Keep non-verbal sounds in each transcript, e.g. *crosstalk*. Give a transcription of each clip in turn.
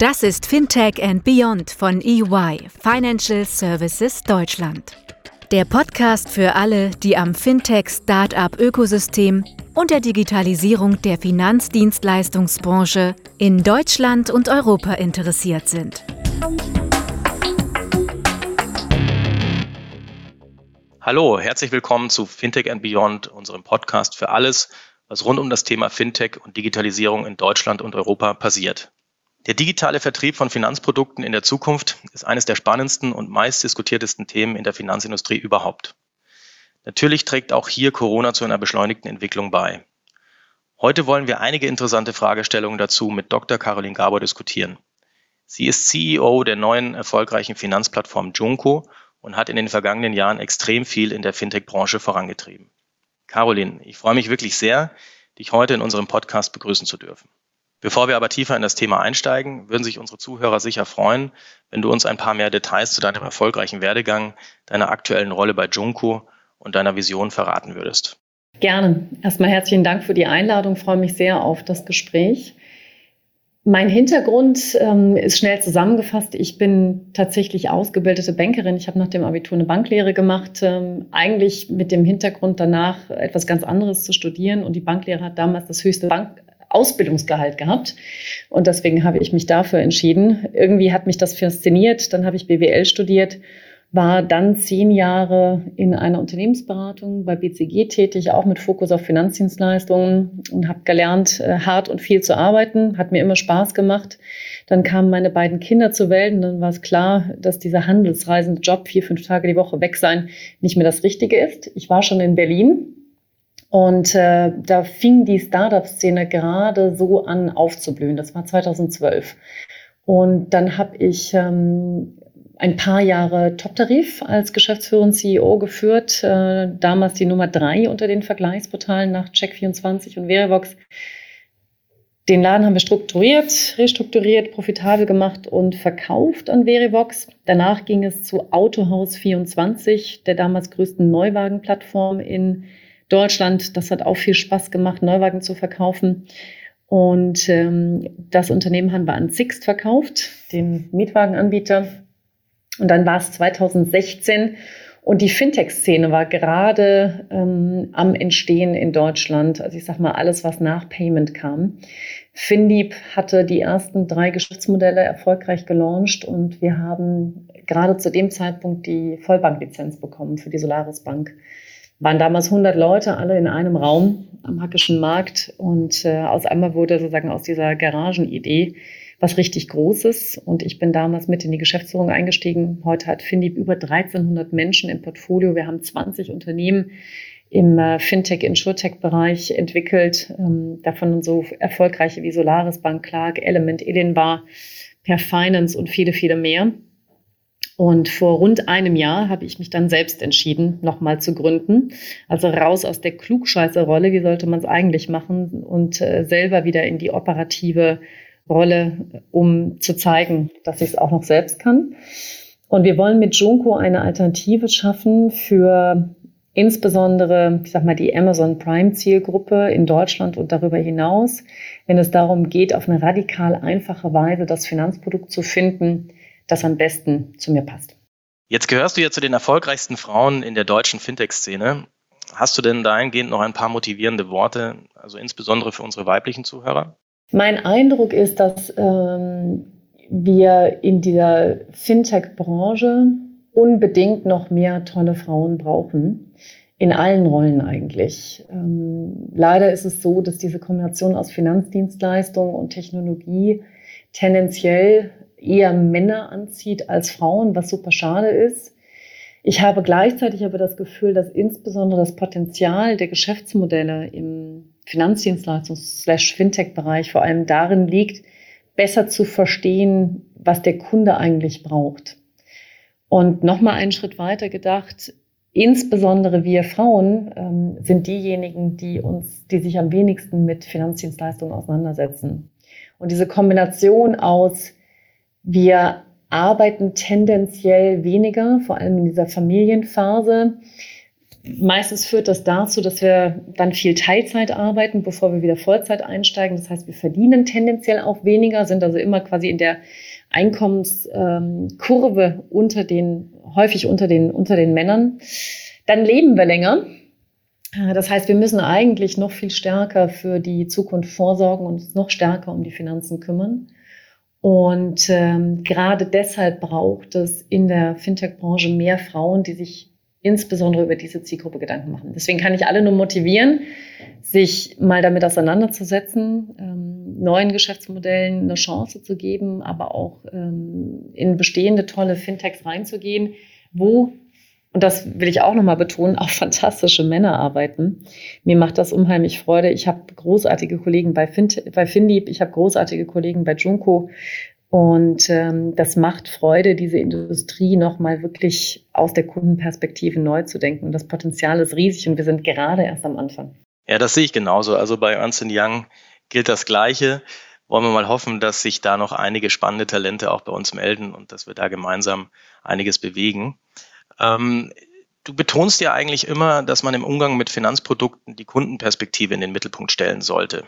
Das ist Fintech and Beyond von EY, Financial Services Deutschland. Der Podcast für alle, die am Fintech-Startup-Ökosystem und der Digitalisierung der Finanzdienstleistungsbranche in Deutschland und Europa interessiert sind. Hallo, herzlich willkommen zu Fintech and Beyond, unserem Podcast für alles, was rund um das Thema Fintech und Digitalisierung in Deutschland und Europa passiert. Der digitale Vertrieb von Finanzprodukten in der Zukunft ist eines der spannendsten und meist diskutiertesten Themen in der Finanzindustrie überhaupt. Natürlich trägt auch hier Corona zu einer beschleunigten Entwicklung bei. Heute wollen wir einige interessante Fragestellungen dazu mit Dr. Caroline Gabor diskutieren. Sie ist CEO der neuen erfolgreichen Finanzplattform Junko und hat in den vergangenen Jahren extrem viel in der Fintech-Branche vorangetrieben. Caroline, ich freue mich wirklich sehr, dich heute in unserem Podcast begrüßen zu dürfen. Bevor wir aber tiefer in das Thema einsteigen, würden sich unsere Zuhörer sicher freuen, wenn du uns ein paar mehr Details zu deinem erfolgreichen Werdegang, deiner aktuellen Rolle bei Junko und deiner Vision verraten würdest. Gerne. Erstmal herzlichen Dank für die Einladung. Ich freue mich sehr auf das Gespräch. Mein Hintergrund ähm, ist schnell zusammengefasst. Ich bin tatsächlich ausgebildete Bankerin. Ich habe nach dem Abitur eine Banklehre gemacht, ähm, eigentlich mit dem Hintergrund danach etwas ganz anderes zu studieren. Und die Banklehre hat damals das höchste Bankausbildungsgehalt gehabt. Und deswegen habe ich mich dafür entschieden. Irgendwie hat mich das fasziniert. Dann habe ich BWL studiert war dann zehn Jahre in einer Unternehmensberatung bei BCG tätig, auch mit Fokus auf Finanzdienstleistungen und habe gelernt, äh, hart und viel zu arbeiten. Hat mir immer Spaß gemacht. Dann kamen meine beiden Kinder zur Welt und dann war es klar, dass dieser handelsreisende Job vier, fünf Tage die Woche weg sein nicht mehr das Richtige ist. Ich war schon in Berlin und äh, da fing die Startup-Szene gerade so an aufzublühen. Das war 2012. Und dann habe ich ähm, ein paar Jahre Top-Tarif als Geschäftsführer und CEO geführt, äh, damals die Nummer drei unter den Vergleichsportalen nach Check24 und Verivox. Den Laden haben wir strukturiert, restrukturiert, profitabel gemacht und verkauft an Verivox. Danach ging es zu Autohaus24, der damals größten Neuwagenplattform in Deutschland. Das hat auch viel Spaß gemacht, Neuwagen zu verkaufen. Und ähm, das Unternehmen haben wir an Sixt verkauft, den Mietwagenanbieter. Und dann war es 2016 und die Fintech-Szene war gerade ähm, am Entstehen in Deutschland. Also ich sag mal, alles, was nach Payment kam. Finlieb hatte die ersten drei Geschäftsmodelle erfolgreich gelauncht und wir haben gerade zu dem Zeitpunkt die Vollbanklizenz bekommen für die Solaris Bank. Waren damals 100 Leute, alle in einem Raum am Hackischen Markt und äh, aus einmal wurde sozusagen aus dieser Garagenidee was richtig Großes. Und ich bin damals mit in die Geschäftsführung eingestiegen. Heute hat Findieb über 1300 Menschen im Portfolio. Wir haben 20 Unternehmen im äh, Fintech, Insurtech-Bereich entwickelt. Ähm, davon so erfolgreiche wie Solaris Bank, Clark, Element, Edenbar, Per Finance und viele, viele mehr. Und vor rund einem Jahr habe ich mich dann selbst entschieden, nochmal zu gründen. Also raus aus der Klugscheißerrolle, wie sollte man es eigentlich machen, und äh, selber wieder in die operative Rolle, um zu zeigen, dass ich es auch noch selbst kann. Und wir wollen mit Junko eine Alternative schaffen für insbesondere, ich sag mal, die Amazon Prime Zielgruppe in Deutschland und darüber hinaus, wenn es darum geht, auf eine radikal einfache Weise das Finanzprodukt zu finden, das am besten zu mir passt. Jetzt gehörst du ja zu den erfolgreichsten Frauen in der deutschen Fintech-Szene. Hast du denn dahingehend noch ein paar motivierende Worte, also insbesondere für unsere weiblichen Zuhörer? Mein Eindruck ist, dass ähm, wir in dieser Fintech-Branche unbedingt noch mehr tolle Frauen brauchen. In allen Rollen eigentlich. Ähm, leider ist es so, dass diese Kombination aus Finanzdienstleistung und Technologie tendenziell eher Männer anzieht als Frauen, was super schade ist. Ich habe gleichzeitig aber das Gefühl, dass insbesondere das Potenzial der Geschäftsmodelle im Finanzdienstleistungs-Fintech-Bereich vor allem darin liegt, besser zu verstehen, was der Kunde eigentlich braucht. Und nochmal einen Schritt weiter gedacht, insbesondere wir Frauen ähm, sind diejenigen, die uns, die sich am wenigsten mit Finanzdienstleistungen auseinandersetzen. Und diese Kombination aus, wir arbeiten tendenziell weniger, vor allem in dieser Familienphase, meistens führt das dazu, dass wir dann viel Teilzeit arbeiten, bevor wir wieder Vollzeit einsteigen. Das heißt, wir verdienen tendenziell auch weniger, sind also immer quasi in der Einkommenskurve unter den, häufig unter den, unter den Männern. Dann leben wir länger. Das heißt, wir müssen eigentlich noch viel stärker für die Zukunft vorsorgen und uns noch stärker um die Finanzen kümmern. Und ähm, gerade deshalb braucht es in der Fintech-Branche mehr Frauen, die sich insbesondere über diese Zielgruppe Gedanken machen. Deswegen kann ich alle nur motivieren, sich mal damit auseinanderzusetzen, ähm, neuen Geschäftsmodellen eine Chance zu geben, aber auch ähm, in bestehende tolle Fintechs reinzugehen, wo und das will ich auch nochmal betonen, auch fantastische Männer arbeiten. Mir macht das unheimlich Freude. Ich habe großartige Kollegen bei, fin bei Finlieb, ich habe großartige Kollegen bei Junko. Und ähm, das macht Freude, diese Industrie nochmal wirklich aus der Kundenperspektive neu zu denken. Und das Potenzial ist riesig und wir sind gerade erst am Anfang. Ja, das sehe ich genauso. Also bei Ernst Young gilt das Gleiche. Wollen wir mal hoffen, dass sich da noch einige spannende Talente auch bei uns melden und dass wir da gemeinsam einiges bewegen. Ähm, du betonst ja eigentlich immer, dass man im Umgang mit Finanzprodukten die Kundenperspektive in den Mittelpunkt stellen sollte.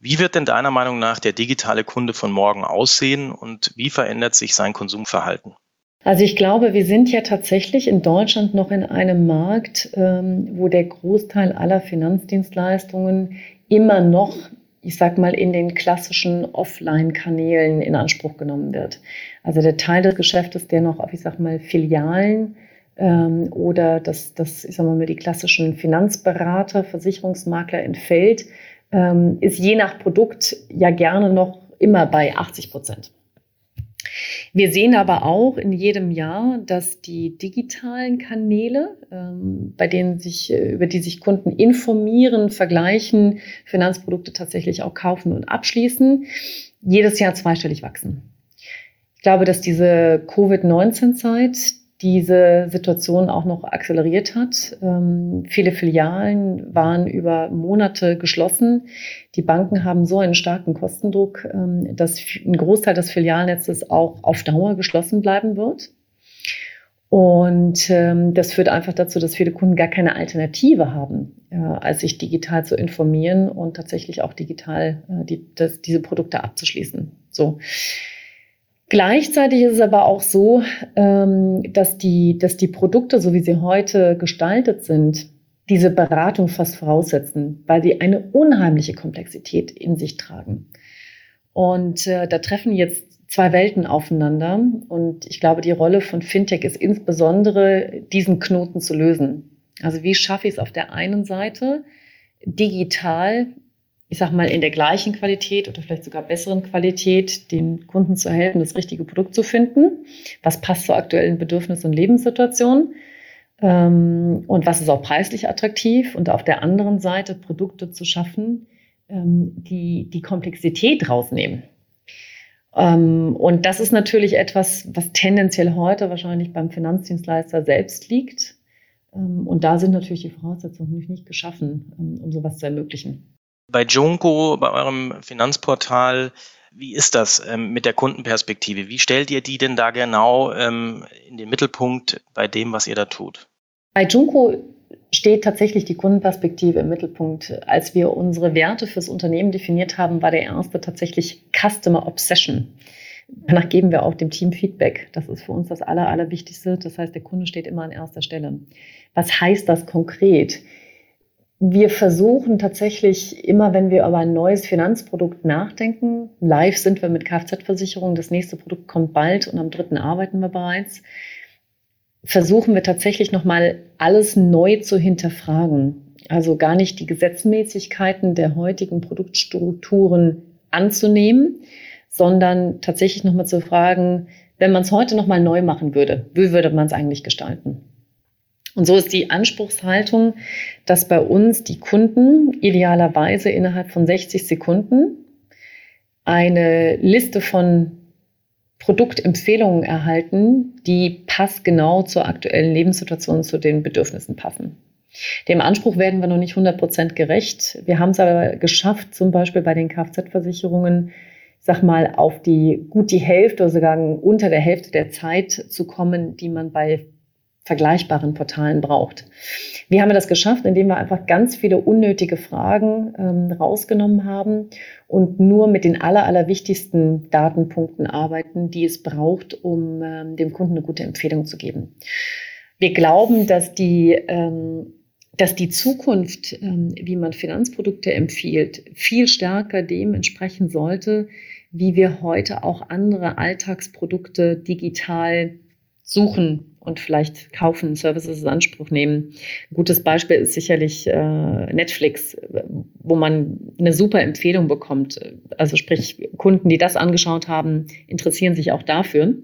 Wie wird denn deiner Meinung nach der digitale Kunde von morgen aussehen und wie verändert sich sein Konsumverhalten? Also ich glaube, wir sind ja tatsächlich in Deutschland noch in einem Markt, ähm, wo der Großteil aller Finanzdienstleistungen immer noch, ich sag mal, in den klassischen Offline-Kanälen in Anspruch genommen wird. Also der Teil des Geschäftes, der noch auf, ich sag mal, Filialen ähm, oder das, das, ich sag mal, die klassischen Finanzberater, Versicherungsmakler entfällt, ähm, ist je nach Produkt ja gerne noch immer bei 80 Prozent. Wir sehen aber auch in jedem Jahr, dass die digitalen Kanäle, ähm, bei denen sich, äh, über die sich Kunden informieren, vergleichen, Finanzprodukte tatsächlich auch kaufen und abschließen, jedes Jahr zweistellig wachsen. Ich glaube, dass diese Covid-19-Zeit diese Situation auch noch akzeleriert hat. Ähm, viele Filialen waren über Monate geschlossen. Die Banken haben so einen starken Kostendruck, ähm, dass ein Großteil des Filialnetzes auch auf Dauer geschlossen bleiben wird. Und ähm, das führt einfach dazu, dass viele Kunden gar keine Alternative haben, äh, als sich digital zu informieren und tatsächlich auch digital äh, die, das, diese Produkte abzuschließen. So. Gleichzeitig ist es aber auch so, ähm, dass, die, dass die Produkte, so wie sie heute gestaltet sind, diese Beratung fast voraussetzen, weil sie eine unheimliche Komplexität in sich tragen. Und äh, da treffen jetzt zwei Welten aufeinander. Und ich glaube, die Rolle von Fintech ist insbesondere, diesen Knoten zu lösen. Also wie schaffe ich es auf der einen Seite, digital ich sag mal, in der gleichen Qualität oder vielleicht sogar besseren Qualität den Kunden zu helfen, das richtige Produkt zu finden. Was passt zur aktuellen Bedürfnis- und Lebenssituation? Ähm, und was ist auch preislich attraktiv? Und auf der anderen Seite Produkte zu schaffen, ähm, die die Komplexität rausnehmen. Ähm, und das ist natürlich etwas, was tendenziell heute wahrscheinlich beim Finanzdienstleister selbst liegt. Und da sind natürlich die Voraussetzungen nicht geschaffen, um sowas zu ermöglichen. Bei Junko, bei eurem Finanzportal, wie ist das ähm, mit der Kundenperspektive? Wie stellt ihr die denn da genau ähm, in den Mittelpunkt bei dem, was ihr da tut? Bei Junko steht tatsächlich die Kundenperspektive im Mittelpunkt. Als wir unsere Werte fürs Unternehmen definiert haben, war der erste tatsächlich Customer Obsession. Danach geben wir auch dem Team Feedback. Das ist für uns das Aller, Allerwichtigste. Das heißt, der Kunde steht immer an erster Stelle. Was heißt das konkret? Wir versuchen tatsächlich immer, wenn wir über ein neues Finanzprodukt nachdenken, live sind wir mit Kfz-Versicherung, das nächste Produkt kommt bald und am dritten arbeiten wir bereits, versuchen wir tatsächlich nochmal alles neu zu hinterfragen. Also gar nicht die Gesetzmäßigkeiten der heutigen Produktstrukturen anzunehmen, sondern tatsächlich nochmal zu fragen, wenn man es heute nochmal neu machen würde, wie würde man es eigentlich gestalten? Und so ist die Anspruchshaltung, dass bei uns die Kunden idealerweise innerhalb von 60 Sekunden eine Liste von Produktempfehlungen erhalten, die passgenau zur aktuellen Lebenssituation, zu den Bedürfnissen passen. Dem Anspruch werden wir noch nicht 100 Prozent gerecht. Wir haben es aber geschafft, zum Beispiel bei den Kfz-Versicherungen, sag mal, auf die gut die Hälfte oder sogar unter der Hälfte der Zeit zu kommen, die man bei vergleichbaren Portalen braucht. Wie haben wir das geschafft? Indem wir einfach ganz viele unnötige Fragen ähm, rausgenommen haben und nur mit den aller, allerwichtigsten Datenpunkten arbeiten, die es braucht, um ähm, dem Kunden eine gute Empfehlung zu geben. Wir glauben, dass die, ähm, dass die Zukunft, ähm, wie man Finanzprodukte empfiehlt, viel stärker dem entsprechen sollte, wie wir heute auch andere Alltagsprodukte digital suchen und vielleicht kaufen, Services in Anspruch nehmen. Ein gutes Beispiel ist sicherlich äh, Netflix, wo man eine super Empfehlung bekommt. Also sprich, Kunden, die das angeschaut haben, interessieren sich auch dafür.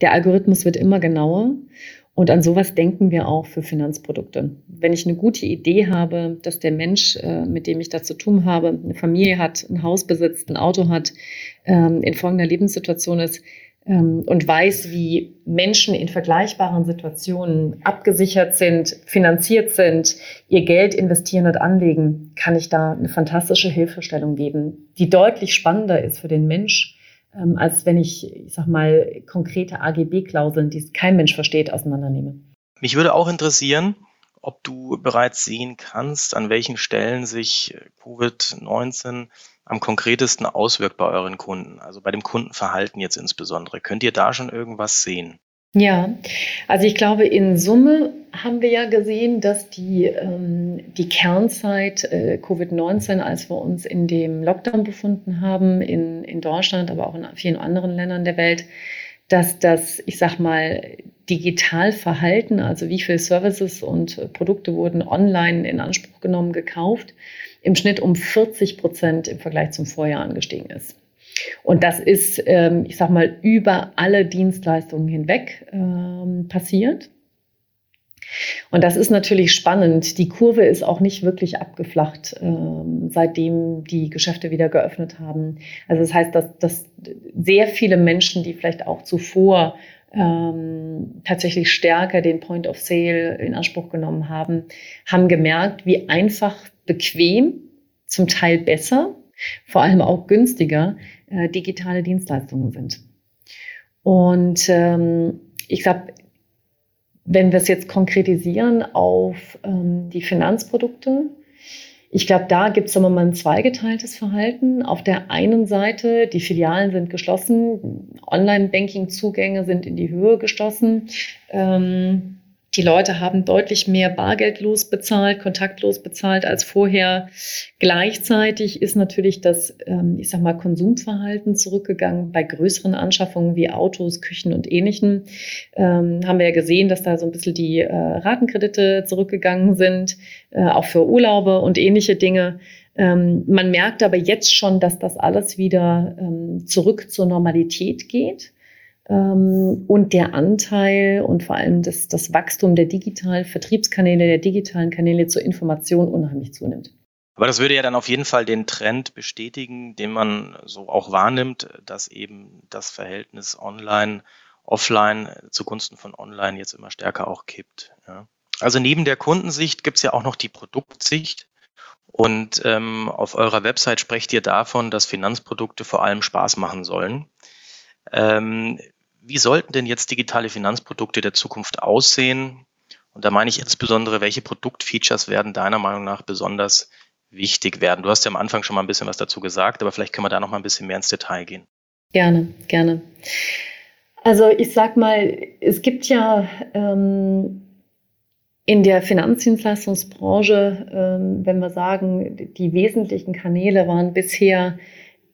Der Algorithmus wird immer genauer und an sowas denken wir auch für Finanzprodukte. Wenn ich eine gute Idee habe, dass der Mensch, äh, mit dem ich da zu tun habe, eine Familie hat, ein Haus besitzt, ein Auto hat, ähm, in folgender Lebenssituation ist, und weiß, wie Menschen in vergleichbaren Situationen abgesichert sind, finanziert sind, ihr Geld investieren und anlegen, kann ich da eine fantastische Hilfestellung geben, die deutlich spannender ist für den Mensch, ähm, als wenn ich, ich sag mal, konkrete AGB-Klauseln, die kein Mensch versteht, auseinandernehme. Mich würde auch interessieren, ob du bereits sehen kannst, an welchen Stellen sich Covid-19 am konkretesten auswirkt bei euren Kunden, also bei dem Kundenverhalten jetzt insbesondere. Könnt ihr da schon irgendwas sehen? Ja, also ich glaube, in Summe haben wir ja gesehen, dass die, ähm, die Kernzeit äh, Covid-19, als wir uns in dem Lockdown befunden haben, in, in Deutschland, aber auch in vielen anderen Ländern der Welt, dass das, ich sag mal, Digitalverhalten, also wie viele Services und Produkte wurden online in Anspruch genommen, gekauft, im Schnitt um 40 Prozent im Vergleich zum Vorjahr angestiegen ist. Und das ist, ähm, ich sag mal, über alle Dienstleistungen hinweg ähm, passiert. Und das ist natürlich spannend. Die Kurve ist auch nicht wirklich abgeflacht, ähm, seitdem die Geschäfte wieder geöffnet haben. Also das heißt, dass, dass sehr viele Menschen, die vielleicht auch zuvor tatsächlich stärker den Point of Sale in Anspruch genommen haben, haben gemerkt, wie einfach, bequem, zum Teil besser, vor allem auch günstiger äh, digitale Dienstleistungen sind. Und ähm, ich glaube, wenn wir es jetzt konkretisieren auf ähm, die Finanzprodukte, ich glaube, da gibt es immer mal ein zweigeteiltes Verhalten. Auf der einen Seite, die Filialen sind geschlossen, Online-Banking-Zugänge sind in die Höhe gestoßen. Ähm, die Leute haben deutlich mehr bargeldlos bezahlt, kontaktlos bezahlt als vorher. Gleichzeitig ist natürlich das, ähm, ich sag mal, Konsumverhalten zurückgegangen bei größeren Anschaffungen wie Autos, Küchen und Ähnlichem. Ähm, haben wir ja gesehen, dass da so ein bisschen die äh, Ratenkredite zurückgegangen sind, äh, auch für Urlaube und ähnliche Dinge. Ähm, man merkt aber jetzt schon, dass das alles wieder zurück zur Normalität geht. Ähm, und der Anteil und vor allem das, das Wachstum der digitalen Vertriebskanäle, der digitalen Kanäle zur Information unheimlich zunimmt. Aber das würde ja dann auf jeden Fall den Trend bestätigen, den man so auch wahrnimmt, dass eben das Verhältnis online, offline zugunsten von online jetzt immer stärker auch kippt. Ja. Also neben der Kundensicht gibt es ja auch noch die Produktsicht. Und ähm, auf eurer Website sprecht ihr davon, dass Finanzprodukte vor allem Spaß machen sollen. Ähm, wie sollten denn jetzt digitale Finanzprodukte der Zukunft aussehen? Und da meine ich insbesondere, welche Produktfeatures werden deiner Meinung nach besonders wichtig werden? Du hast ja am Anfang schon mal ein bisschen was dazu gesagt, aber vielleicht können wir da noch mal ein bisschen mehr ins Detail gehen. Gerne, gerne. Also ich sag mal, es gibt ja ähm, in der Finanzdienstleistungsbranche, ähm, wenn wir sagen, die wesentlichen Kanäle waren bisher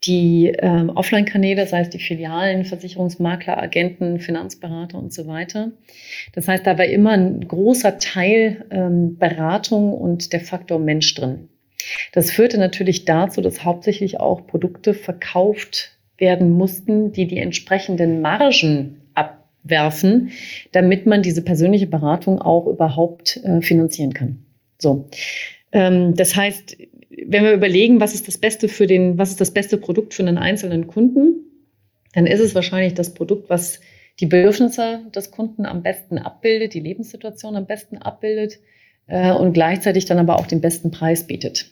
die ähm, Offline-Kanäle, sei es die Filialen, Versicherungsmakler, Agenten, Finanzberater und so weiter. Das heißt, da war immer ein großer Teil ähm, Beratung und der Faktor Mensch drin. Das führte natürlich dazu, dass hauptsächlich auch Produkte verkauft werden mussten, die die entsprechenden Margen abwerfen, damit man diese persönliche Beratung auch überhaupt äh, finanzieren kann. So. Ähm, das heißt, wenn wir überlegen, was ist das Beste für den, was ist das beste Produkt für einen einzelnen Kunden, dann ist es wahrscheinlich das Produkt, was die Bedürfnisse des Kunden am besten abbildet, die Lebenssituation am besten abbildet äh, und gleichzeitig dann aber auch den besten Preis bietet.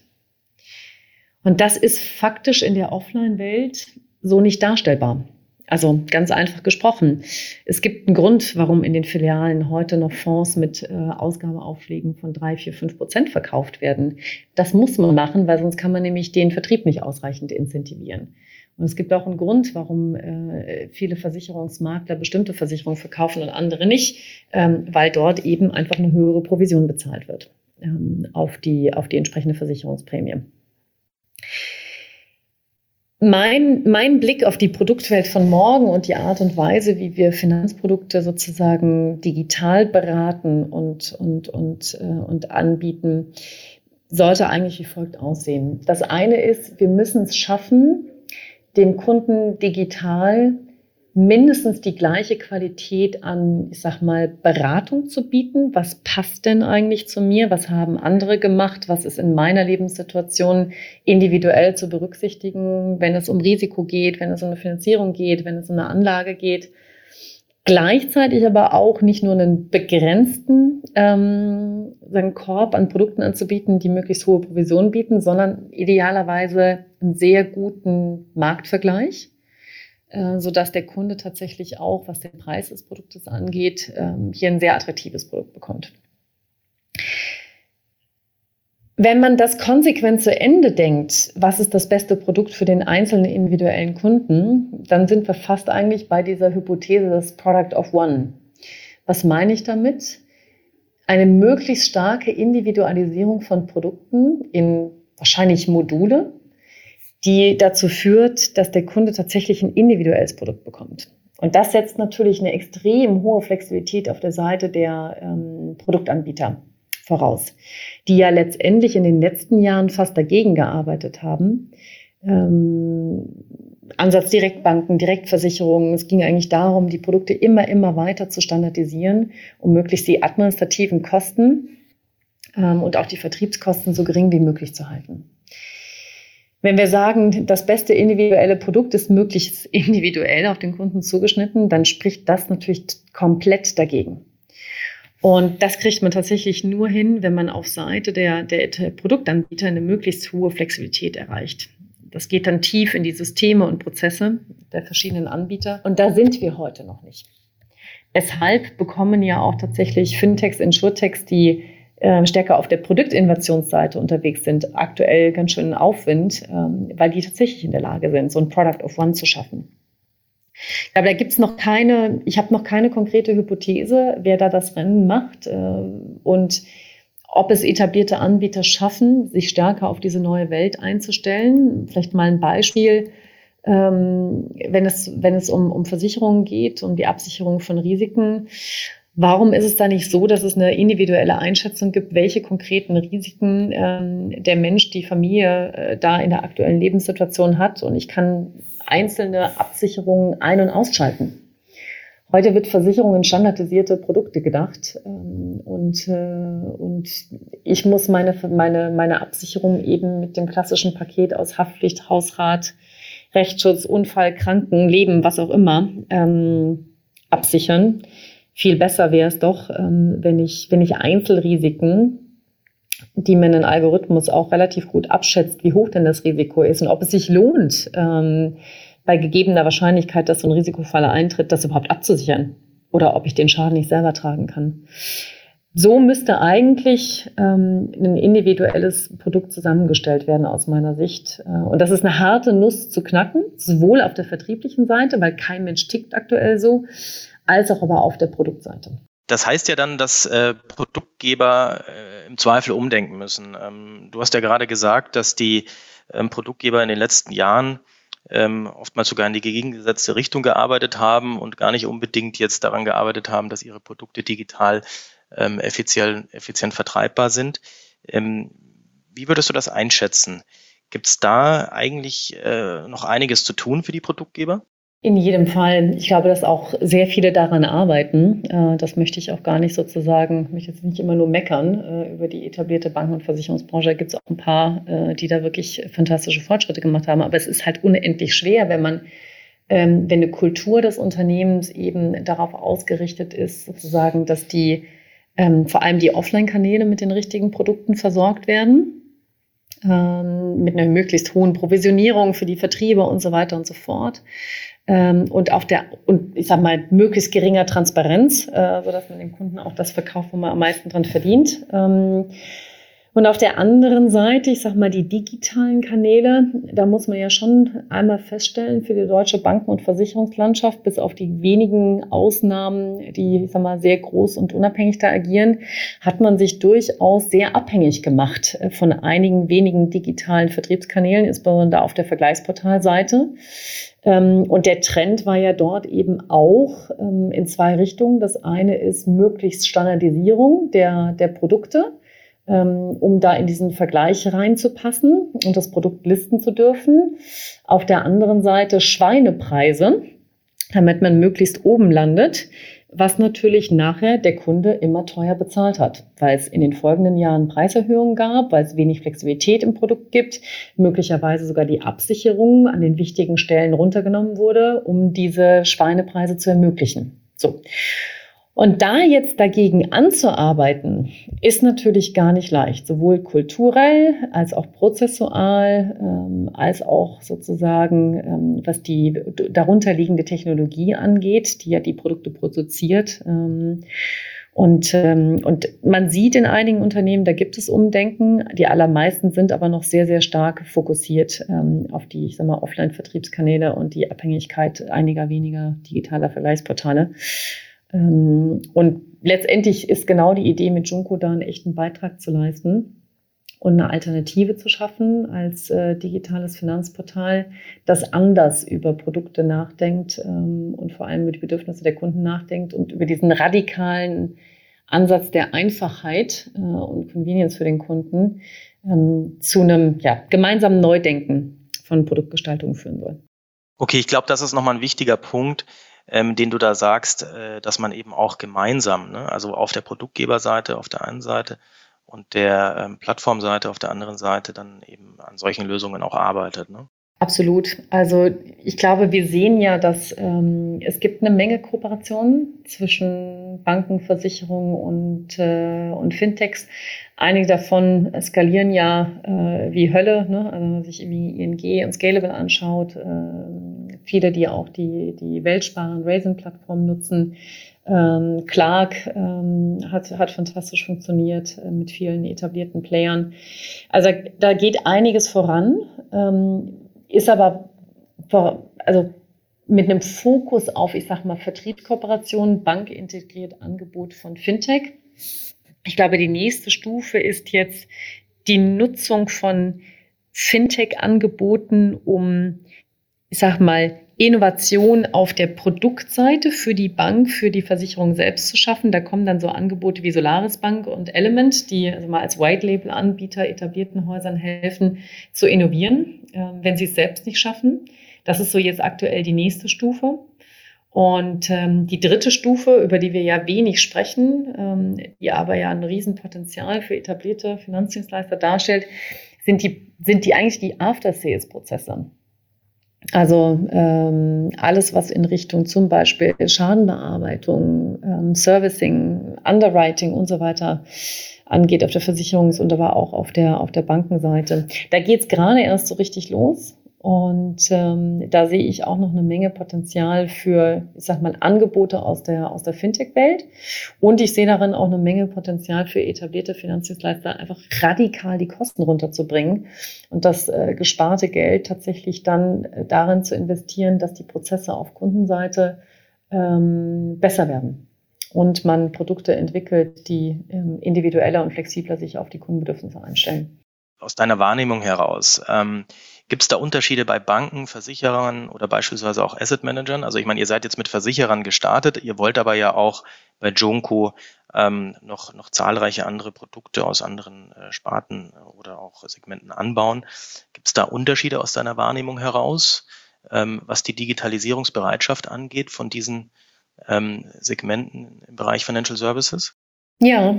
Und das ist faktisch in der Offline-Welt so nicht darstellbar. Also ganz einfach gesprochen. Es gibt einen Grund, warum in den Filialen heute noch Fonds mit äh, Ausgabeaufschlägen von drei, vier, fünf Prozent verkauft werden. Das muss man machen, weil sonst kann man nämlich den Vertrieb nicht ausreichend incentivieren. Und es gibt auch einen Grund, warum äh, viele Versicherungsmakler bestimmte Versicherungen verkaufen und andere nicht, ähm, weil dort eben einfach eine höhere Provision bezahlt wird ähm, auf, die, auf die entsprechende Versicherungsprämie. Mein, mein Blick auf die Produktwelt von morgen und die Art und Weise, wie wir Finanzprodukte sozusagen digital beraten und, und, und, äh, und anbieten, sollte eigentlich wie folgt aussehen. Das eine ist, wir müssen es schaffen, dem Kunden digital mindestens die gleiche Qualität an, ich sag mal, Beratung zu bieten. Was passt denn eigentlich zu mir? Was haben andere gemacht? Was ist in meiner Lebenssituation individuell zu berücksichtigen, wenn es um Risiko geht, wenn es um eine Finanzierung geht, wenn es um eine Anlage geht? Gleichzeitig aber auch nicht nur einen begrenzten ähm, sagen Korb an Produkten anzubieten, die möglichst hohe Provisionen bieten, sondern idealerweise einen sehr guten Marktvergleich äh, sodass der Kunde tatsächlich auch, was den Preis des Produktes angeht, ähm, hier ein sehr attraktives Produkt bekommt. Wenn man das konsequent zu Ende denkt, was ist das beste Produkt für den einzelnen individuellen Kunden, dann sind wir fast eigentlich bei dieser Hypothese des Product of One. Was meine ich damit? Eine möglichst starke Individualisierung von Produkten in wahrscheinlich Module, die dazu führt, dass der Kunde tatsächlich ein individuelles Produkt bekommt. Und das setzt natürlich eine extrem hohe Flexibilität auf der Seite der ähm, Produktanbieter voraus, die ja letztendlich in den letzten Jahren fast dagegen gearbeitet haben. Ähm, Ansatz Direktbanken, Direktversicherungen. Es ging eigentlich darum, die Produkte immer, immer weiter zu standardisieren, um möglichst die administrativen Kosten ähm, und auch die Vertriebskosten so gering wie möglich zu halten. Wenn wir sagen, das beste individuelle Produkt ist möglichst *laughs* individuell auf den Kunden zugeschnitten, dann spricht das natürlich komplett dagegen. Und das kriegt man tatsächlich nur hin, wenn man auf Seite der, der, Produktanbieter eine möglichst hohe Flexibilität erreicht. Das geht dann tief in die Systeme und Prozesse der verschiedenen Anbieter. Und da sind wir heute noch nicht. Deshalb bekommen ja auch tatsächlich Fintechs, Insurtechs, die äh, stärker auf der Produktinnovationsseite unterwegs sind, aktuell ganz schön Aufwind, ähm, weil die tatsächlich in der Lage sind, so ein Product of One zu schaffen. Aber da gibt es noch keine, ich habe noch keine konkrete Hypothese, wer da das Rennen macht äh, und ob es etablierte Anbieter schaffen, sich stärker auf diese neue Welt einzustellen. Vielleicht mal ein Beispiel. Ähm, wenn es, wenn es um, um Versicherungen geht, um die Absicherung von Risiken, Warum ist es da nicht so, dass es eine individuelle Einschätzung gibt, welche konkreten Risiken ähm, der Mensch, die Familie äh, da in der aktuellen Lebenssituation hat? Und ich kann einzelne Absicherungen ein- und ausschalten. Heute wird Versicherung in standardisierte Produkte gedacht ähm, und, äh, und ich muss meine, meine, meine Absicherung eben mit dem klassischen Paket aus Haftpflicht, Hausrat, Rechtsschutz, Unfall, Kranken, Leben, was auch immer ähm, absichern viel besser wäre es doch, ähm, wenn, ich, wenn ich Einzelrisiken, die mir ein Algorithmus auch relativ gut abschätzt, wie hoch denn das Risiko ist und ob es sich lohnt, ähm, bei gegebener Wahrscheinlichkeit, dass so ein Risikofall eintritt, das überhaupt abzusichern oder ob ich den Schaden nicht selber tragen kann. So müsste eigentlich ähm, ein individuelles Produkt zusammengestellt werden aus meiner Sicht. Äh, und das ist eine harte Nuss zu knacken, sowohl auf der vertrieblichen Seite, weil kein Mensch tickt aktuell so, als auch aber auf der Produktseite. Das heißt ja dann, dass äh, Produktgeber äh, im Zweifel umdenken müssen. Ähm, du hast ja gerade gesagt, dass die ähm, Produktgeber in den letzten Jahren ähm, oftmals sogar in die gegengesetzte Richtung gearbeitet haben und gar nicht unbedingt jetzt daran gearbeitet haben, dass ihre Produkte digital ähm, effizient, effizient vertreibbar sind. Ähm, wie würdest du das einschätzen? Gibt es da eigentlich äh, noch einiges zu tun für die Produktgeber? In jedem Fall. Ich glaube, dass auch sehr viele daran arbeiten. Äh, das möchte ich auch gar nicht sozusagen, möchte jetzt nicht immer nur meckern äh, über die etablierte Banken- und Versicherungsbranche. Da gibt es auch ein paar, äh, die da wirklich fantastische Fortschritte gemacht haben. Aber es ist halt unendlich schwer, wenn man, ähm, wenn eine Kultur des Unternehmens eben darauf ausgerichtet ist, sozusagen, dass die, ähm, vor allem die Offline-Kanäle mit den richtigen Produkten versorgt werden ähm, mit einer möglichst hohen Provisionierung für die Vertriebe und so weiter und so fort und auf der, und ich sag mal, möglichst geringer Transparenz, äh, sodass man dem Kunden auch das verkauft, wo man am meisten dran verdient. Ähm, und auf der anderen Seite, ich sage mal, die digitalen Kanäle, da muss man ja schon einmal feststellen, für die deutsche Banken- und Versicherungslandschaft, bis auf die wenigen Ausnahmen, die, ich sag mal, sehr groß und unabhängig da agieren, hat man sich durchaus sehr abhängig gemacht von einigen wenigen digitalen Vertriebskanälen, insbesondere auf der Vergleichsportalseite. Ähm, und der Trend war ja dort eben auch ähm, in zwei Richtungen. Das eine ist möglichst Standardisierung der, der Produkte ähm, um da in diesen Vergleich reinzupassen und das Produkt listen zu dürfen. Auf der anderen Seite Schweinepreise, damit man möglichst oben landet, was natürlich nachher der Kunde immer teuer bezahlt hat, weil es in den folgenden Jahren Preiserhöhungen gab, weil es wenig Flexibilität im Produkt gibt, möglicherweise sogar die Absicherung an den wichtigen Stellen runtergenommen wurde, um diese Schweinepreise zu ermöglichen. So. Und da jetzt dagegen anzuarbeiten, ist natürlich gar nicht leicht, sowohl kulturell als auch prozessual, ähm, als auch sozusagen, ähm, was die darunterliegende Technologie angeht, die ja die Produkte produziert. Ähm, und, ähm, und man sieht in einigen Unternehmen, da gibt es Umdenken. Die allermeisten sind aber noch sehr, sehr stark fokussiert ähm, auf die, ich sag mal, Offline-Vertriebskanäle und die Abhängigkeit einiger weniger digitaler Vergleichsportale. Ähm, und letztendlich ist genau die Idee mit Junko da einen echten Beitrag zu leisten und eine Alternative zu schaffen als äh, digitales Finanzportal, das anders über Produkte nachdenkt ähm, und vor allem über die Bedürfnisse der Kunden nachdenkt und über diesen radikalen Ansatz der Einfachheit äh, und Convenience für den Kunden ähm, zu einem ja, gemeinsamen Neudenken von Produktgestaltung führen soll. Okay, ich glaube, das ist nochmal ein wichtiger Punkt ähm, den du da sagst, äh, dass man eben auch gemeinsam, ne, also auf der Produktgeberseite auf der einen Seite und der ähm, Plattformseite auf der anderen Seite dann eben an solchen Lösungen auch arbeitet. Ne? Absolut. Also ich glaube, wir sehen ja, dass ähm, es gibt eine Menge Kooperationen zwischen Banken, Versicherungen und, äh, und Fintechs. Einige davon skalieren ja äh, wie Hölle, ne? also wenn man sich irgendwie ING und Scalable anschaut. Äh, viele, die auch die, die Weltsparen Raisin-Plattform nutzen. Ähm, Clark ähm, hat, hat fantastisch funktioniert äh, mit vielen etablierten Playern. Also da geht einiges voran. Ähm, ist aber also mit einem Fokus auf, ich sag mal, Vertriebskooperation, bankintegriert Angebot von Fintech. Ich glaube, die nächste Stufe ist jetzt die Nutzung von Fintech-Angeboten, um, ich sag mal, Innovation auf der Produktseite für die Bank, für die Versicherung selbst zu schaffen. Da kommen dann so Angebote wie Solaris Bank und Element, die also mal als White Label Anbieter etablierten Häusern helfen zu innovieren, äh, wenn sie es selbst nicht schaffen. Das ist so jetzt aktuell die nächste Stufe. Und ähm, die dritte Stufe, über die wir ja wenig sprechen, ähm, die aber ja ein Riesenpotenzial für etablierte Finanzdienstleister darstellt, sind die, sind die eigentlich die After-Sales-Prozesse. Also ähm, alles, was in Richtung zum Beispiel Schadenbearbeitung, ähm, Servicing, Underwriting und so weiter angeht auf der Versicherungs- und aber auch auf der, auf der Bankenseite. Da geht es gerade erst so richtig los. Und ähm, da sehe ich auch noch eine Menge Potenzial für, ich sag mal, Angebote aus der, aus der Fintech-Welt. Und ich sehe darin auch eine Menge Potenzial für etablierte Finanzdienstleister, einfach radikal die Kosten runterzubringen und das äh, gesparte Geld tatsächlich dann äh, darin zu investieren, dass die Prozesse auf Kundenseite ähm, besser werden und man Produkte entwickelt, die ähm, individueller und flexibler sich auf die Kundenbedürfnisse einstellen. Aus deiner Wahrnehmung heraus, ähm, Gibt es da Unterschiede bei Banken, Versicherern oder beispielsweise auch Asset Managern? Also ich meine, ihr seid jetzt mit Versicherern gestartet, ihr wollt aber ja auch bei Jonco ähm, noch, noch zahlreiche andere Produkte aus anderen äh, Sparten oder auch Segmenten anbauen. Gibt es da Unterschiede aus deiner Wahrnehmung heraus, ähm, was die Digitalisierungsbereitschaft angeht von diesen ähm, Segmenten im Bereich Financial Services? Ja,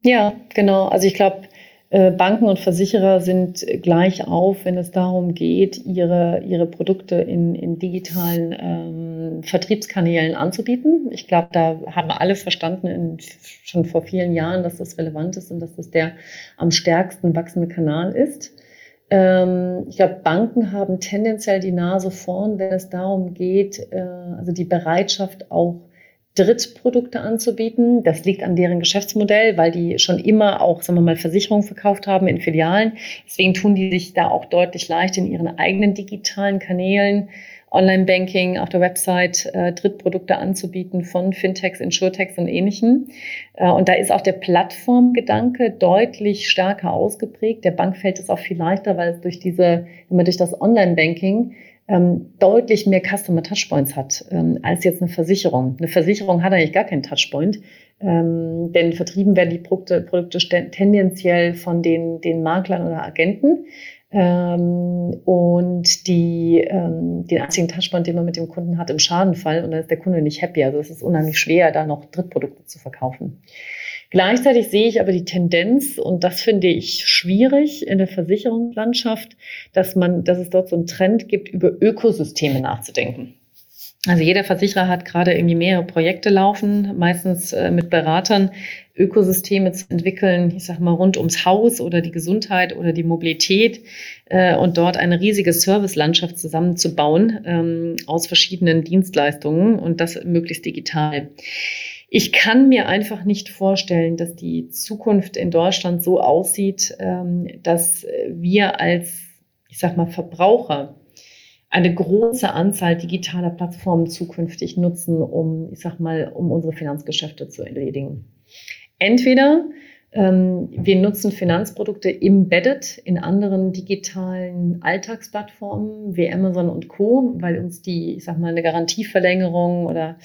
ja, genau. Also ich glaube, äh, Banken und Versicherer sind gleich auf, wenn es darum geht, ihre, ihre Produkte in, in digitalen ähm, Vertriebskanälen anzubieten. Ich glaube, da haben alle verstanden in, schon vor vielen Jahren, dass das relevant ist und dass das der am stärksten wachsende Kanal ist. Ähm, ich glaube, Banken haben tendenziell die Nase vorn, wenn es darum geht, äh, also die Bereitschaft auch Drittprodukte anzubieten. Das liegt an deren Geschäftsmodell, weil die schon immer auch, sagen wir mal, Versicherungen verkauft haben in Filialen. Deswegen tun die sich da auch deutlich leicht in ihren eigenen digitalen Kanälen Online-Banking auf der Website äh, Drittprodukte anzubieten von Fintechs, Insurtechs und ähnlichem. Äh, und da ist auch der Plattformgedanke deutlich stärker ausgeprägt. Der Bank fällt es auch viel leichter, weil durch diese, man durch das Online-Banking ähm, deutlich mehr Customer Touchpoints hat ähm, als jetzt eine Versicherung. Eine Versicherung hat eigentlich gar keinen Touchpoint, ähm, denn vertrieben werden die Produkte, Produkte tendenziell von den, den Maklern oder Agenten. Ähm, und die, ähm, den einzigen Touchpoint, den man mit dem Kunden hat, im Schadenfall, und dann ist der Kunde nicht happy. Also es ist unheimlich schwer, da noch Drittprodukte zu verkaufen. Gleichzeitig sehe ich aber die Tendenz, und das finde ich schwierig in der Versicherungslandschaft, dass man, dass es dort so einen Trend gibt, über Ökosysteme nachzudenken. Also jeder Versicherer hat gerade irgendwie mehrere Projekte laufen, meistens äh, mit Beratern, Ökosysteme zu entwickeln, ich sag mal rund ums Haus oder die Gesundheit oder die Mobilität äh, und dort eine riesige Servicelandschaft zusammenzubauen ähm, aus verschiedenen Dienstleistungen und das möglichst digital. Ich kann mir einfach nicht vorstellen, dass die Zukunft in Deutschland so aussieht, ähm, dass wir als, ich sag mal, Verbraucher eine große Anzahl digitaler Plattformen zukünftig nutzen, um, ich sag mal, um unsere Finanzgeschäfte zu erledigen. Entweder ähm, wir nutzen Finanzprodukte embedded in anderen digitalen Alltagsplattformen wie Amazon und Co., weil uns die, ich sag mal, eine Garantieverlängerung oder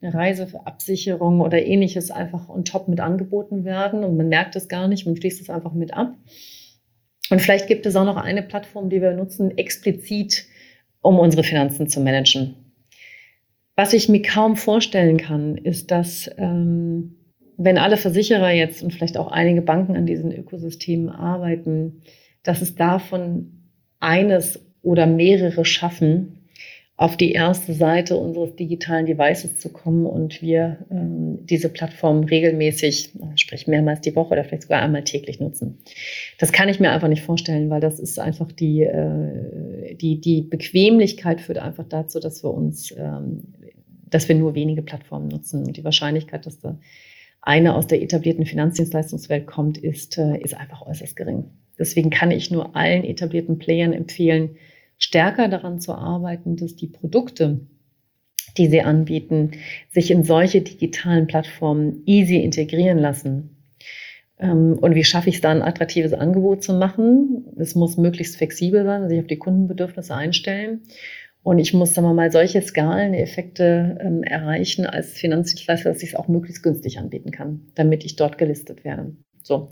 eine Reiseabsicherung oder ähnliches einfach on top mit angeboten werden und man merkt es gar nicht, man schließt es einfach mit ab. Und vielleicht gibt es auch noch eine Plattform, die wir nutzen, explizit um unsere Finanzen zu managen. Was ich mir kaum vorstellen kann, ist, dass ähm, wenn alle Versicherer jetzt und vielleicht auch einige Banken an diesen Ökosystemen arbeiten, dass es davon eines oder mehrere schaffen, auf die erste Seite unseres digitalen Devices zu kommen und wir ähm, diese Plattform regelmäßig, sprich mehrmals die Woche oder vielleicht sogar einmal täglich nutzen. Das kann ich mir einfach nicht vorstellen, weil das ist einfach die, äh, die, die Bequemlichkeit führt einfach dazu, dass wir uns, ähm, dass wir nur wenige Plattformen nutzen und die Wahrscheinlichkeit, dass da eine aus der etablierten Finanzdienstleistungswelt kommt, ist, äh, ist einfach äußerst gering. Deswegen kann ich nur allen etablierten Playern empfehlen, stärker daran zu arbeiten, dass die Produkte, die sie anbieten, sich in solche digitalen Plattformen easy integrieren lassen. Ähm, und wie schaffe ich es da, ein attraktives Angebot zu machen? Es muss möglichst flexibel sein, sich auf die Kundenbedürfnisse einstellen. Und ich muss, sagen wir mal, solche Skaleneffekte ähm, erreichen als Finanzdienstleister, dass ich es auch möglichst günstig anbieten kann, damit ich dort gelistet werde. So,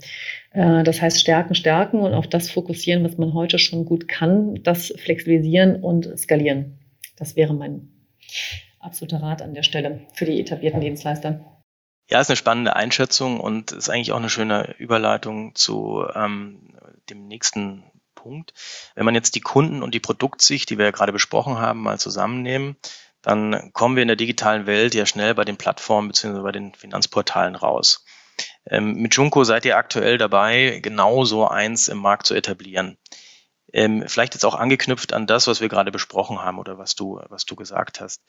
äh, das heißt stärken, stärken und auf das fokussieren, was man heute schon gut kann, das flexibilisieren und skalieren. Das wäre mein absoluter Rat an der Stelle für die etablierten Dienstleister. Ja, ist eine spannende Einschätzung und ist eigentlich auch eine schöne Überleitung zu ähm, dem nächsten Punkt. Wenn man jetzt die Kunden und die Produktsicht, die wir ja gerade besprochen haben, mal zusammennehmen, dann kommen wir in der digitalen Welt ja schnell bei den Plattformen bzw. bei den Finanzportalen raus. Ähm, mit Junko seid ihr aktuell dabei, genau so eins im Markt zu etablieren. Ähm, vielleicht jetzt auch angeknüpft an das, was wir gerade besprochen haben oder was du, was du gesagt hast.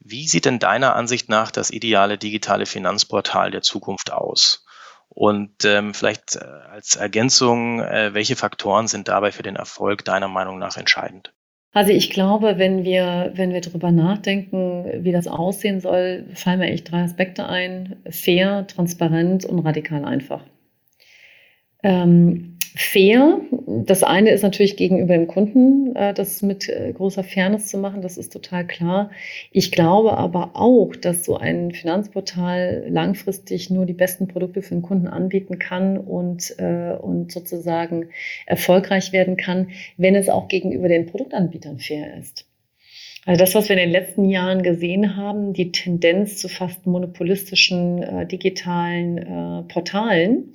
Wie sieht denn deiner Ansicht nach das ideale digitale Finanzportal der Zukunft aus? Und ähm, vielleicht äh, als Ergänzung, äh, welche Faktoren sind dabei für den Erfolg deiner Meinung nach entscheidend? Also ich glaube, wenn wir, wenn wir darüber nachdenken, wie das aussehen soll, fallen mir echt drei Aspekte ein. Fair, transparent und radikal einfach. Ähm, fair. Das eine ist natürlich gegenüber dem Kunden, äh, das mit äh, großer Fairness zu machen, das ist total klar. Ich glaube aber auch, dass so ein Finanzportal langfristig nur die besten Produkte für den Kunden anbieten kann und, äh, und sozusagen erfolgreich werden kann, wenn es auch gegenüber den Produktanbietern fair ist. Also das, was wir in den letzten Jahren gesehen haben, die Tendenz zu fast monopolistischen äh, digitalen äh, Portalen,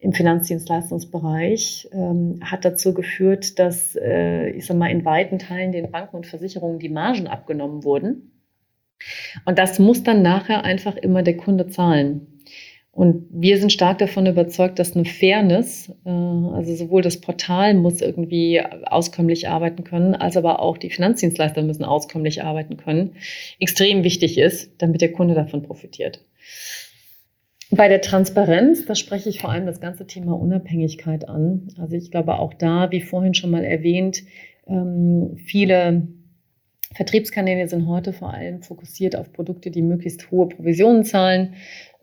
im Finanzdienstleistungsbereich ähm, hat dazu geführt, dass, äh, ich sag mal, in weiten Teilen den Banken und Versicherungen die Margen abgenommen wurden. Und das muss dann nachher einfach immer der Kunde zahlen. Und wir sind stark davon überzeugt, dass eine Fairness, äh, also sowohl das Portal muss irgendwie auskömmlich arbeiten können, als aber auch die Finanzdienstleister müssen auskömmlich arbeiten können, extrem wichtig ist, damit der Kunde davon profitiert. Bei der Transparenz, da spreche ich vor allem das ganze Thema Unabhängigkeit an. Also ich glaube auch da, wie vorhin schon mal erwähnt, ähm, viele Vertriebskanäle sind heute vor allem fokussiert auf Produkte, die möglichst hohe Provisionen zahlen.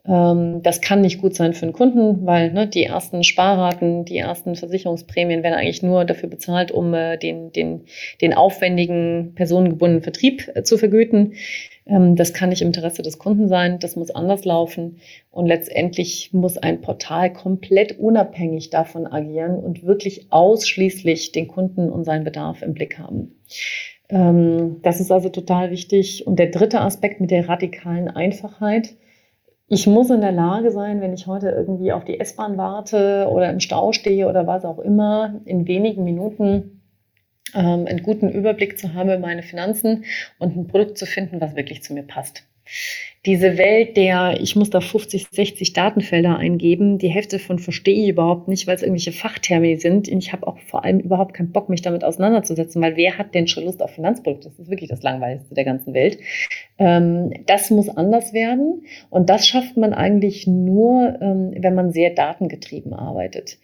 Ähm, das kann nicht gut sein für den Kunden, weil ne, die ersten Sparraten, die ersten Versicherungsprämien werden eigentlich nur dafür bezahlt, um äh, den, den, den aufwendigen personengebundenen Vertrieb äh, zu vergüten. Ähm, das kann nicht im Interesse des Kunden sein, das muss anders laufen. Und letztendlich muss ein Portal komplett unabhängig davon agieren und wirklich ausschließlich den Kunden und seinen Bedarf im Blick haben. Ähm, das ist also total wichtig. Und der dritte Aspekt mit der radikalen Einfachheit ich muss in der Lage sein, wenn ich heute irgendwie auf die S-Bahn warte oder im Stau stehe oder was auch immer, in wenigen Minuten ähm, einen guten Überblick zu haben über meine Finanzen und ein Produkt zu finden, was wirklich zu mir passt diese Welt der, ich muss da 50, 60 Datenfelder eingeben, die Hälfte von verstehe ich überhaupt nicht, weil es irgendwelche Fachtermini sind. Und ich habe auch vor allem überhaupt keinen Bock, mich damit auseinanderzusetzen, weil wer hat denn schon Lust auf Finanzprodukte? Das ist wirklich das Langweiligste der ganzen Welt. Ähm, das muss anders werden. Und das schafft man eigentlich nur, ähm, wenn man sehr datengetrieben arbeitet.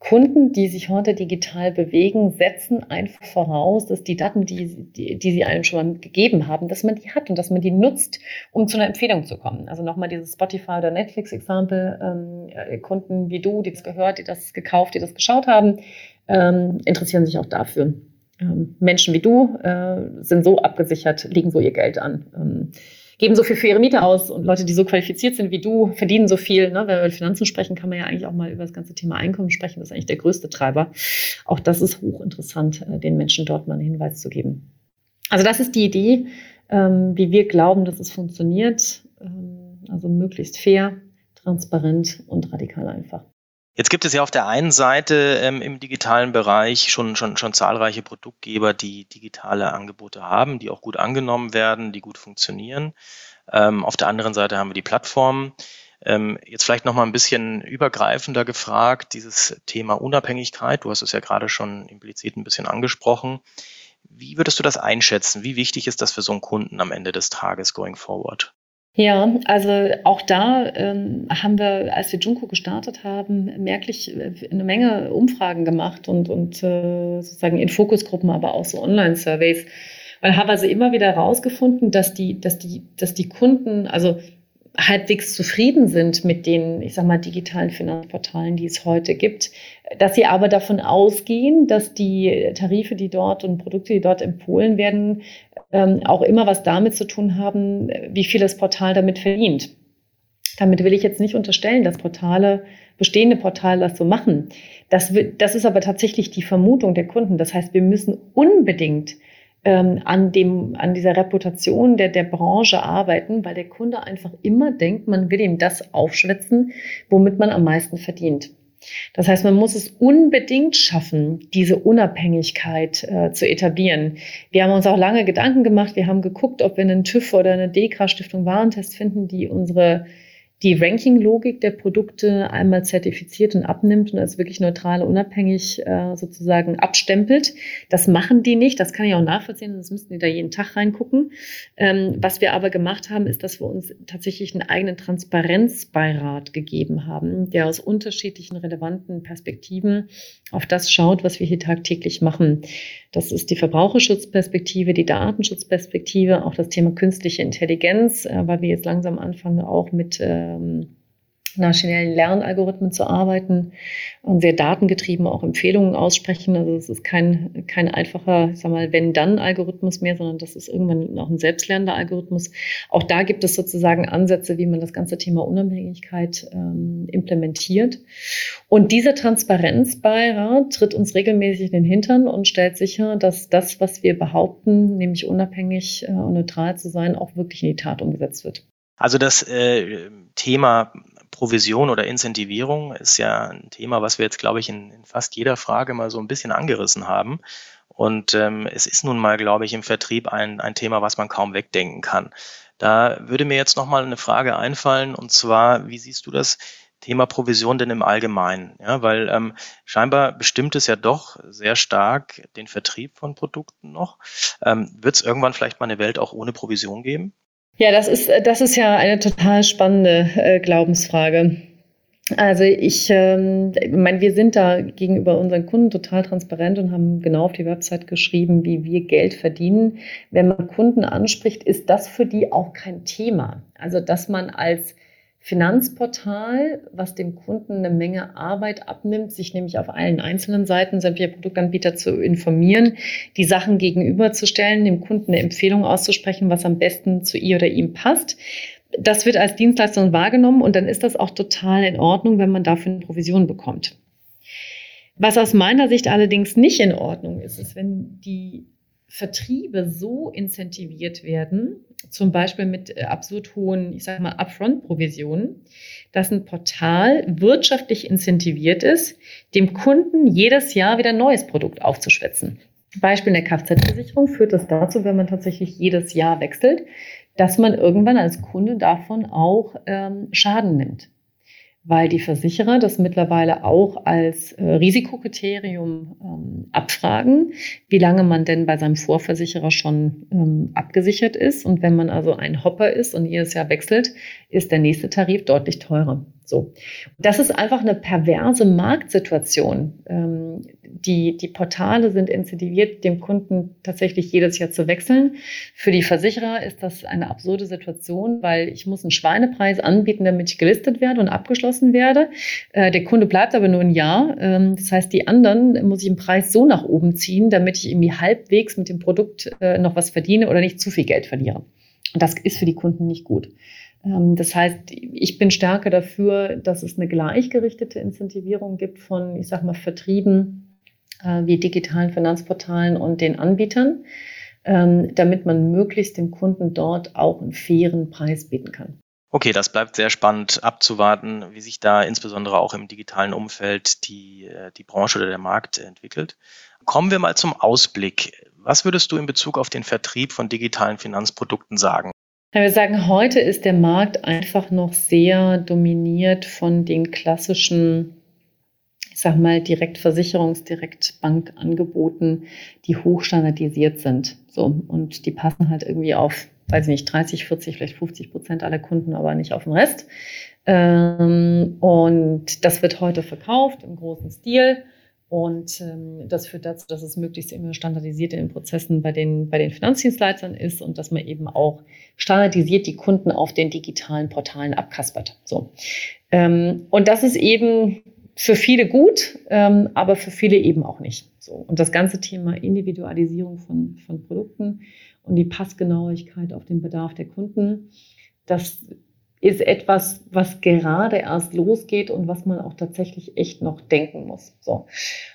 Kunden, die sich heute digital bewegen, setzen einfach voraus, dass die Daten, die, die, die sie einem schon gegeben haben, dass man die hat und dass man die nutzt, um zu einer Empfehlung zu kommen. Also nochmal dieses Spotify oder Netflix-Exempel, ähm, äh, Kunden wie du, die das gehört, die das gekauft, die das geschaut haben, ähm, interessieren sich auch dafür. Ähm, Menschen wie du äh, sind so abgesichert, legen so ihr Geld an. Geben so viel für ihre Miete aus und Leute, die so qualifiziert sind wie du, verdienen so viel. Ne? Wenn wir über Finanzen sprechen, kann man ja eigentlich auch mal über das ganze Thema Einkommen sprechen. Das ist eigentlich der größte Treiber. Auch das ist hochinteressant, äh, den Menschen dort mal einen Hinweis zu geben. Also das ist die Idee, ähm, wie wir glauben, dass es funktioniert. Ähm, also möglichst fair, transparent und radikal einfach. Jetzt gibt es ja auf der einen Seite ähm, im digitalen Bereich schon, schon, schon zahlreiche Produktgeber, die digitale Angebote haben, die auch gut angenommen werden, die gut funktionieren. Ähm, auf der anderen Seite haben wir die Plattformen. Ähm, jetzt vielleicht noch mal ein bisschen übergreifender gefragt, dieses Thema Unabhängigkeit. Du hast es ja gerade schon implizit ein bisschen angesprochen. Wie würdest du das einschätzen? Wie wichtig ist das für so einen Kunden am Ende des Tages going forward? Ja, also auch da ähm, haben wir, als wir Junko gestartet haben, merklich äh, eine Menge Umfragen gemacht und, und äh, sozusagen in Fokusgruppen, aber auch so Online-Surveys. Weil haben also immer wieder herausgefunden, dass die, dass die, dass die Kunden, also halbwegs zufrieden sind mit den, ich sag mal, digitalen Finanzportalen, die es heute gibt, dass sie aber davon ausgehen, dass die Tarife, die dort und Produkte, die dort empfohlen werden, ähm, auch immer was damit zu tun haben, wie viel das Portal damit verdient. Damit will ich jetzt nicht unterstellen, dass Portale, bestehende Portale das so machen. Das, das ist aber tatsächlich die Vermutung der Kunden. Das heißt, wir müssen unbedingt ähm, an, dem, an dieser Reputation der, der Branche arbeiten, weil der Kunde einfach immer denkt, man will ihm das aufschwätzen, womit man am meisten verdient. Das heißt, man muss es unbedingt schaffen, diese Unabhängigkeit äh, zu etablieren. Wir haben uns auch lange Gedanken gemacht. Wir haben geguckt, ob wir einen TÜV oder eine DEKRA Stiftung Warentest finden, die unsere die Ranking-Logik der Produkte einmal zertifiziert und abnimmt und als wirklich neutral, unabhängig äh, sozusagen abstempelt. Das machen die nicht, das kann ich auch nachvollziehen, sonst müssten die da jeden Tag reingucken. Ähm, was wir aber gemacht haben, ist, dass wir uns tatsächlich einen eigenen Transparenzbeirat gegeben haben, der aus unterschiedlichen relevanten Perspektiven auf das schaut, was wir hier tagtäglich machen. Das ist die Verbraucherschutzperspektive, die Datenschutzperspektive, auch das Thema künstliche Intelligenz, äh, weil wir jetzt langsam anfangen, auch mit ähm, maschinellen Lernalgorithmen zu arbeiten und sehr datengetrieben auch Empfehlungen aussprechen. Also es ist kein, kein einfacher, sag mal, wenn-dann-Algorithmus mehr, sondern das ist irgendwann auch ein selbstlernender Algorithmus. Auch da gibt es sozusagen Ansätze, wie man das ganze Thema Unabhängigkeit ähm, implementiert. Und dieser Transparenzbeirat tritt uns regelmäßig in den Hintern und stellt sicher, dass das, was wir behaupten, nämlich unabhängig äh, und neutral zu sein, auch wirklich in die Tat umgesetzt wird. Also das äh, Thema Provision oder Incentivierung ist ja ein Thema, was wir jetzt, glaube ich, in, in fast jeder Frage mal so ein bisschen angerissen haben. Und ähm, es ist nun mal, glaube ich, im Vertrieb ein, ein Thema, was man kaum wegdenken kann. Da würde mir jetzt nochmal eine Frage einfallen, und zwar, wie siehst du das Thema Provision denn im Allgemeinen? Ja, weil ähm, scheinbar bestimmt es ja doch sehr stark den Vertrieb von Produkten noch. Ähm, Wird es irgendwann vielleicht mal eine Welt auch ohne Provision geben? Ja, das ist, das ist ja eine total spannende äh, Glaubensfrage. Also ich ähm, meine, wir sind da gegenüber unseren Kunden total transparent und haben genau auf die Website geschrieben, wie wir Geld verdienen. Wenn man Kunden anspricht, ist das für die auch kein Thema. Also dass man als Finanzportal, was dem Kunden eine Menge Arbeit abnimmt, sich nämlich auf allen einzelnen Seiten sämtlicher Produktanbieter zu informieren, die Sachen gegenüberzustellen, dem Kunden eine Empfehlung auszusprechen, was am besten zu ihr oder ihm passt das wird als Dienstleistung wahrgenommen und dann ist das auch total in Ordnung, wenn man dafür eine Provision bekommt. Was aus meiner Sicht allerdings nicht in Ordnung ist, ist, wenn die Vertriebe so incentiviert werden, zum Beispiel mit äh, absurd hohen, ich sage mal, Upfront-Provisionen, dass ein Portal wirtschaftlich incentiviert ist, dem Kunden jedes Jahr wieder ein neues Produkt aufzuschwätzen. Beispiel in der Kfz-Versicherung führt das dazu, wenn man tatsächlich jedes Jahr wechselt, dass man irgendwann als Kunde davon auch ähm, Schaden nimmt. Weil die Versicherer das mittlerweile auch als äh, Risikokriterium ähm, abfragen, wie lange man denn bei seinem Vorversicherer schon ähm, abgesichert ist. Und wenn man also ein Hopper ist und jedes Jahr wechselt, ist der nächste Tarif deutlich teurer. So. Das ist einfach eine perverse Marktsituation. Ähm, die, die Portale sind incentiviert, dem Kunden tatsächlich jedes Jahr zu wechseln. Für die Versicherer ist das eine absurde Situation, weil ich muss einen Schweinepreis anbieten, damit ich gelistet werde und abgeschlossen werde. Äh, der Kunde bleibt aber nur ein Jahr. Ähm, das heißt, die anderen muss ich im Preis so nach oben ziehen, damit ich irgendwie halbwegs mit dem Produkt äh, noch was verdiene oder nicht zu viel Geld verliere. Und das ist für die Kunden nicht gut. Ähm, das heißt, ich bin stärker dafür, dass es eine gleichgerichtete Incentivierung gibt von, ich sag mal, Vertrieben äh, wie digitalen Finanzportalen und den Anbietern, ähm, damit man möglichst dem Kunden dort auch einen fairen Preis bieten kann. Okay, das bleibt sehr spannend abzuwarten, wie sich da insbesondere auch im digitalen Umfeld die, äh, die Branche oder der Markt entwickelt. Kommen wir mal zum Ausblick. Was würdest du in Bezug auf den Vertrieb von digitalen Finanzprodukten sagen? Wir sagen, heute ist der Markt einfach noch sehr dominiert von den klassischen ich sag mal, Direktversicherungs-, Direktbankangeboten, die hochstandardisiert sind. So, und die passen halt irgendwie auf, weiß ich nicht, 30, 40, vielleicht 50 Prozent aller Kunden, aber nicht auf den Rest. Ähm, und das wird heute verkauft im großen Stil. Und ähm, das führt dazu, dass es möglichst immer standardisiert in den Prozessen bei den, bei den Finanzdienstleistern ist und dass man eben auch standardisiert die Kunden auf den digitalen Portalen abkaspert. So. Ähm, und das ist eben für viele gut, ähm, aber für viele eben auch nicht. So. Und das ganze Thema Individualisierung von, von Produkten und die Passgenauigkeit auf den Bedarf der Kunden, das ist etwas, was gerade erst losgeht und was man auch tatsächlich echt noch denken muss. So.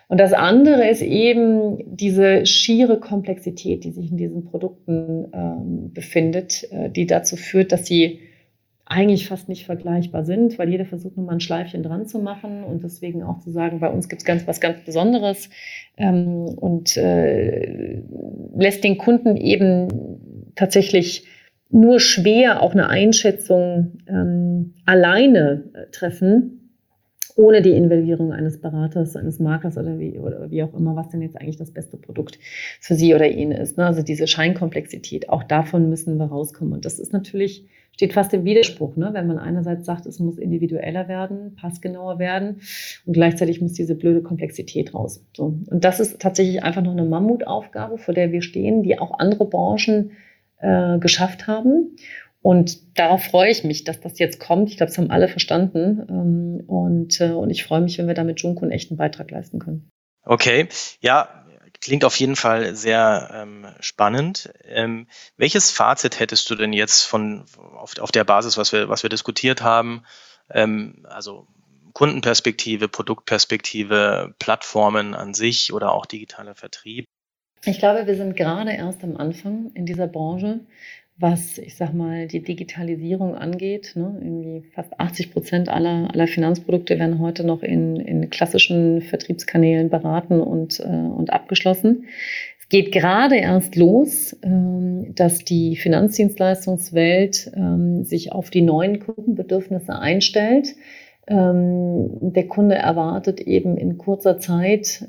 Und das andere ist eben diese schiere Komplexität, die sich in diesen Produkten ähm, befindet, äh, die dazu führt, dass sie eigentlich fast nicht vergleichbar sind, weil jeder versucht nur mal ein Schleifchen dran zu machen und deswegen auch zu sagen, bei uns gibt es ganz was ganz Besonderes ähm, und äh, lässt den Kunden eben tatsächlich nur schwer auch eine Einschätzung ähm, alleine äh, treffen, ohne die Involvierung eines Beraters, eines Maklers oder wie, oder wie auch immer, was denn jetzt eigentlich das beste Produkt für sie oder ihn ist. Ne? Also diese Scheinkomplexität, auch davon müssen wir rauskommen. Und das ist natürlich, steht fast im Widerspruch, ne? wenn man einerseits sagt, es muss individueller werden, passgenauer werden und gleichzeitig muss diese blöde Komplexität raus. So. Und das ist tatsächlich einfach noch eine Mammutaufgabe, vor der wir stehen, die auch andere Branchen äh, geschafft haben. Und darauf freue ich mich, dass das jetzt kommt. Ich glaube, das haben alle verstanden. Ähm, und, äh, und ich freue mich, wenn wir da mit Junko einen echten Beitrag leisten können. Okay, ja, klingt auf jeden Fall sehr ähm, spannend. Ähm, welches Fazit hättest du denn jetzt von auf, auf der Basis, was wir, was wir diskutiert haben? Ähm, also Kundenperspektive, Produktperspektive, Plattformen an sich oder auch digitaler Vertrieb? Ich glaube, wir sind gerade erst am Anfang in dieser Branche was, ich sag mal, die Digitalisierung angeht. Ne? Irgendwie fast 80 Prozent aller, aller Finanzprodukte werden heute noch in, in klassischen Vertriebskanälen beraten und, äh, und abgeschlossen geht gerade erst los, ähm, dass die Finanzdienstleistungswelt ähm, sich auf die neuen Kundenbedürfnisse einstellt. Ähm, der Kunde erwartet eben in kurzer Zeit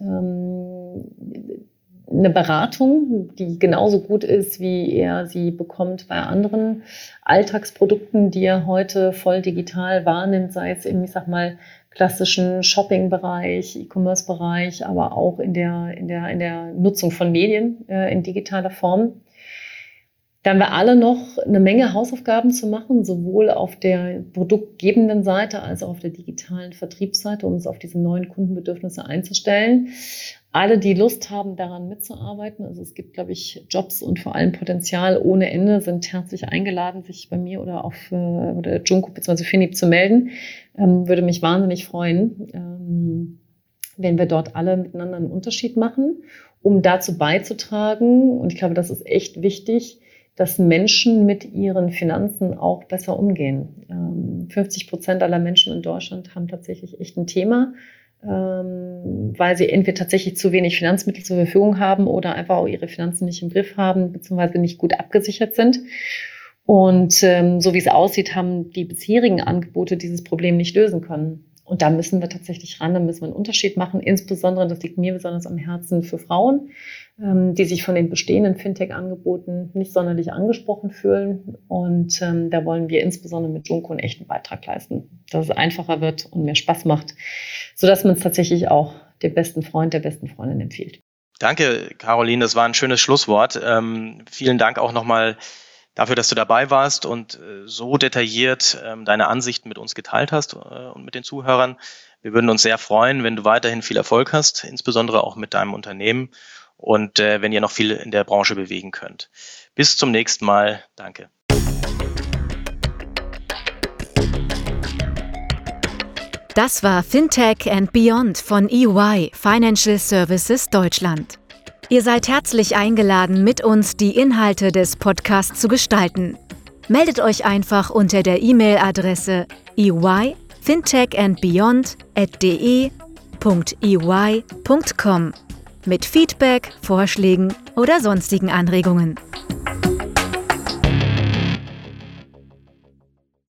eine Beratung, die genauso gut ist, wie er sie bekommt bei anderen Alltagsprodukten, die er heute voll digital wahrnimmt, sei es im, ich sag mal, klassischen Shopping-Bereich, E-Commerce-Bereich, aber auch in der, in der, in der Nutzung von Medien äh, in digitaler Form. Da haben wir alle noch eine Menge Hausaufgaben zu machen, sowohl auf der produktgebenden Seite als auch auf der digitalen Vertriebsseite, um uns auf diese neuen Kundenbedürfnisse einzustellen alle, die Lust haben, daran mitzuarbeiten. Also es gibt, glaube ich, Jobs und vor allem Potenzial ohne Ende, sind herzlich eingeladen, sich bei mir oder auf äh, oder Junko bzw. Finip zu melden. Ähm, würde mich wahnsinnig freuen, ähm, wenn wir dort alle miteinander einen Unterschied machen, um dazu beizutragen. Und ich glaube, das ist echt wichtig, dass Menschen mit ihren Finanzen auch besser umgehen. Ähm, 50 Prozent aller Menschen in Deutschland haben tatsächlich echt ein Thema ähm, weil sie entweder tatsächlich zu wenig Finanzmittel zur Verfügung haben oder einfach auch ihre Finanzen nicht im Griff haben, beziehungsweise nicht gut abgesichert sind. Und ähm, so wie es aussieht, haben die bisherigen Angebote dieses Problem nicht lösen können. Und da müssen wir tatsächlich ran, da müssen wir einen Unterschied machen. Insbesondere, das liegt mir besonders am Herzen für Frauen, ähm, die sich von den bestehenden Fintech-Angeboten nicht sonderlich angesprochen fühlen. Und ähm, da wollen wir insbesondere mit Junko einen echten Beitrag leisten, dass es einfacher wird und mehr Spaß macht, sodass man es tatsächlich auch dem besten Freund, der besten Freundin empfiehlt. Danke, Caroline. Das war ein schönes Schlusswort. Ähm, vielen Dank auch nochmal dafür, dass du dabei warst und äh, so detailliert ähm, deine Ansichten mit uns geteilt hast äh, und mit den Zuhörern. Wir würden uns sehr freuen, wenn du weiterhin viel Erfolg hast, insbesondere auch mit deinem Unternehmen und äh, wenn ihr noch viel in der Branche bewegen könnt. Bis zum nächsten Mal. Danke. Das war Fintech and Beyond von EY Financial Services Deutschland. Ihr seid herzlich eingeladen, mit uns die Inhalte des Podcasts zu gestalten. Meldet euch einfach unter der E-Mail-Adresse eyfintechandbeyond.de.ey.com mit Feedback, Vorschlägen oder sonstigen Anregungen.